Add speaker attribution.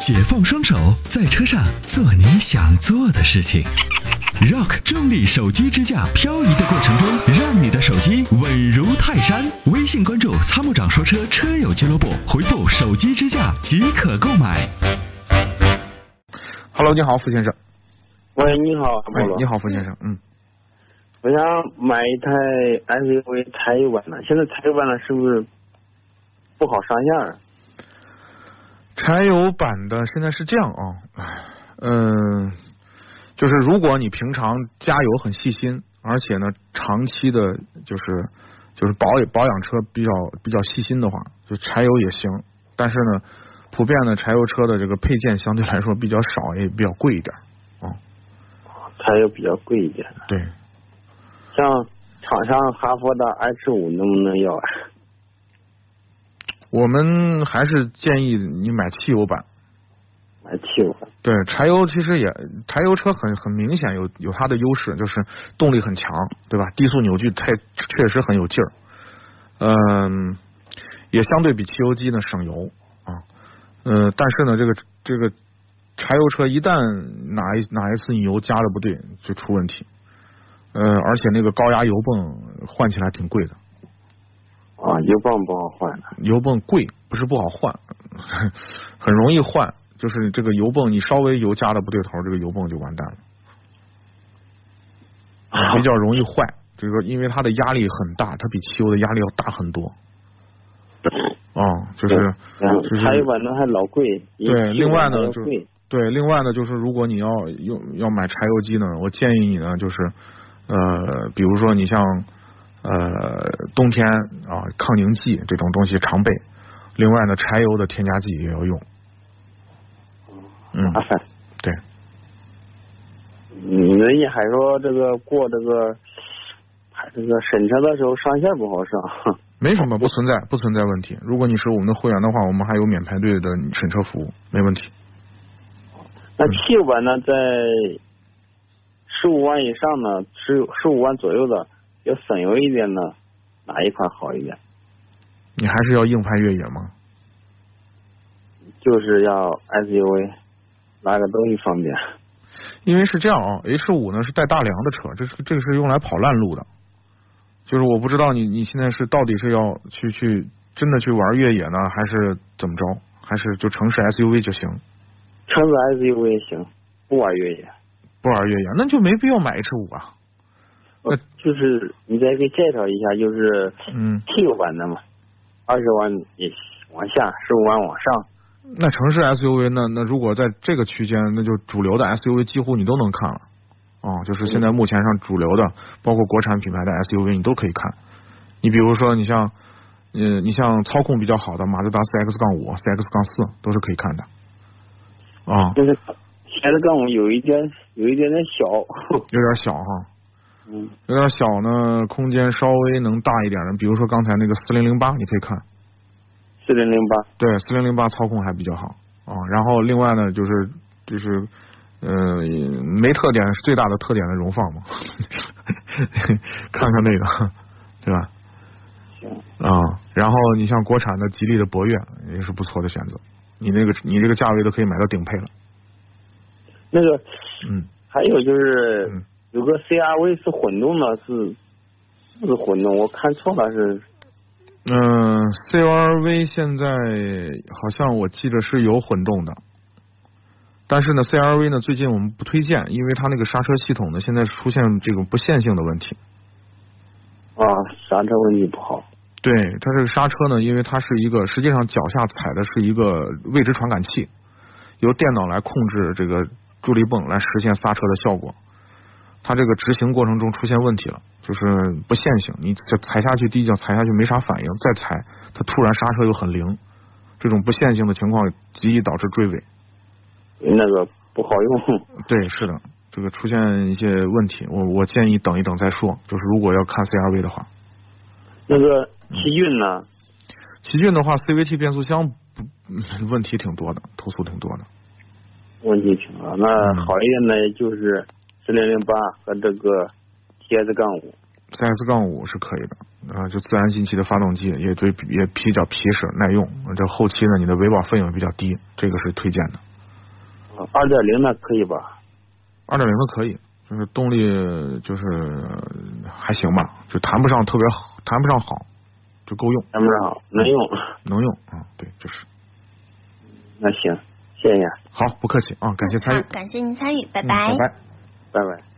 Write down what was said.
Speaker 1: 解放双手，在车上做你想做的事情。Rock 重力手机支架，漂移的过程中，让你的手机稳如泰山。微信关注“参谋长说车”车友俱乐部，回复“手机支架”即可购买。
Speaker 2: Hello，你好，付先生。
Speaker 3: 喂，你好，
Speaker 2: 哎，你好，付先生。嗯，
Speaker 3: 我想买一台 SUV 柴油版的，现在柴油版的是不是不好上线儿？
Speaker 2: 柴油版的现在是这样啊，嗯，就是如果你平常加油很细心，而且呢长期的，就是就是保保养车比较比较细心的话，就柴油也行。但是呢，普遍的柴油车的这个配件相对来说比较少，也比较贵一点啊。
Speaker 3: 柴油比较贵一点。
Speaker 2: 对，
Speaker 3: 像厂商哈佛的 H 五能不能要啊？
Speaker 2: 我们还是建议你买汽油版。
Speaker 3: 买汽油版。
Speaker 2: 对，柴油其实也，柴油车很很明显有有它的优势，就是动力很强，对吧？低速扭矩太确实很有劲儿，嗯，也相对比汽油机呢省油啊，呃，但是呢，这个这个柴油车一旦哪一哪一次你油加的不对，就出问题，呃，而且那个高压油泵换起来挺贵的。
Speaker 3: 啊，油泵不好换的。
Speaker 2: 油泵贵，不是不好换，很容易换。就是这个油泵，你稍微油加的不对头，这个油泵就完蛋了，比较容易坏。这个因为它的压力很大，它比汽油的压力要大很多。啊、就是就是
Speaker 3: 柴油版的还老贵。
Speaker 2: 对，另外呢，就
Speaker 3: 贵
Speaker 2: 对，另外呢，就是如果你要用要买柴油机呢，我建议你呢，就是呃，比如说你像呃冬天啊抗凝剂这种东西常备，另外呢，柴油的添加剂也要用。嗯。对，
Speaker 3: 你人家还说这个过这个，还这个审车的时候上线不好上。
Speaker 2: 没什么，不存在，不存在问题。如果你是我们的会员的话，我们还有免排队的审车服务，没问题。
Speaker 3: 那汽油版呢，在十五万以上呢，十十五万左右的，要省油一点呢，哪一款好一点？
Speaker 2: 你还是要硬派越野吗？
Speaker 3: 就是要 SUV，拿个东西方便。
Speaker 2: 因为是这样啊，H 五呢是带大梁的车，这是这个是用来跑烂路的。就是我不知道你你现在是到底是要去去真的去玩越野呢，还是怎么着？还是就城市 SUV 就行？
Speaker 3: 城市 SUV 也行，不玩越野。
Speaker 2: 不玩越野，那就没必要买 H 五啊。
Speaker 3: 呃，就是你再给介绍一下，就是
Speaker 2: 嗯，
Speaker 3: 汽油版的嘛，二十万也往下，十五万往上。
Speaker 2: 那城市 SUV 那那如果在这个区间，那就主流的 SUV 几乎你都能看了。哦、就是现在目前上主流的，包括国产品牌的 SUV，你都可以看。你比如说，你像，呃，你像操控比较好的马自达 CX 杠五、CX 杠四都是可以看的。啊、
Speaker 3: 就是前的杠五有一点有一点点小。
Speaker 2: 有点小哈，
Speaker 3: 嗯，
Speaker 2: 有点小呢，空间稍微能大一点的，比如说刚才那个四零零八，你可以看。
Speaker 3: 四零零八。
Speaker 2: 对，四零零八操控还比较好啊。然后另外呢，就是就是呃没特点，最大的特点的荣放嘛，看看那个，对吧？
Speaker 3: 行。
Speaker 2: 啊，然后你像国产的吉利的博越也是不错的选择，你那个你这个价位都可以买到顶配了。
Speaker 3: 那个
Speaker 2: 嗯，
Speaker 3: 还有就是
Speaker 2: 嗯
Speaker 3: 有个 CRV 是混动的，是是混动？我看错了是。
Speaker 2: 嗯、CRV 现在好像我记得是有混动的，但是呢，CRV 呢最近我们不推荐，因为它那个刹车系统呢现在出现这种不线性的问题。
Speaker 3: 啊，刹车问题不好。
Speaker 2: 对它这个刹车呢，因为它是一个实际上脚下踩的是一个位置传感器，由电脑来控制这个助力泵来实现刹车的效果。它这个执行过程中出现问题了，就是不线性，你这踩下去第一脚踩下去没啥反应，再踩它突然刹车又很灵，这种不线性的情况极易导致追尾。
Speaker 3: 那个不好用。
Speaker 2: 对，是的，这个出现一些问题，我我建议等一等再说。就是如果要看 CRV 的话，
Speaker 3: 那个奇骏呢？
Speaker 2: 奇骏的话，CVT 变速箱问题挺多的，投诉挺多的。
Speaker 3: 问题挺多。那
Speaker 2: 嗯
Speaker 3: 好一点的就是四零零八和这个 TS 杠五。
Speaker 2: CS 杠五是可以的啊，就自然进气的发动机也对也比较皮实耐用，这后期呢你的维保费用也比较低，这个是推荐的。
Speaker 3: 二点零的可以吧？
Speaker 2: 二点零的可以，就是动力就是还行吧，就谈不上特别好，谈不上好，就够用，
Speaker 3: 谈不上好，能用。
Speaker 2: 能用啊，对，就是。
Speaker 3: 那行，谢谢。
Speaker 2: 好，不客气啊，感谢参与，，
Speaker 4: 感谢您参与，拜
Speaker 2: 嗯拜拜。
Speaker 3: 拜拜。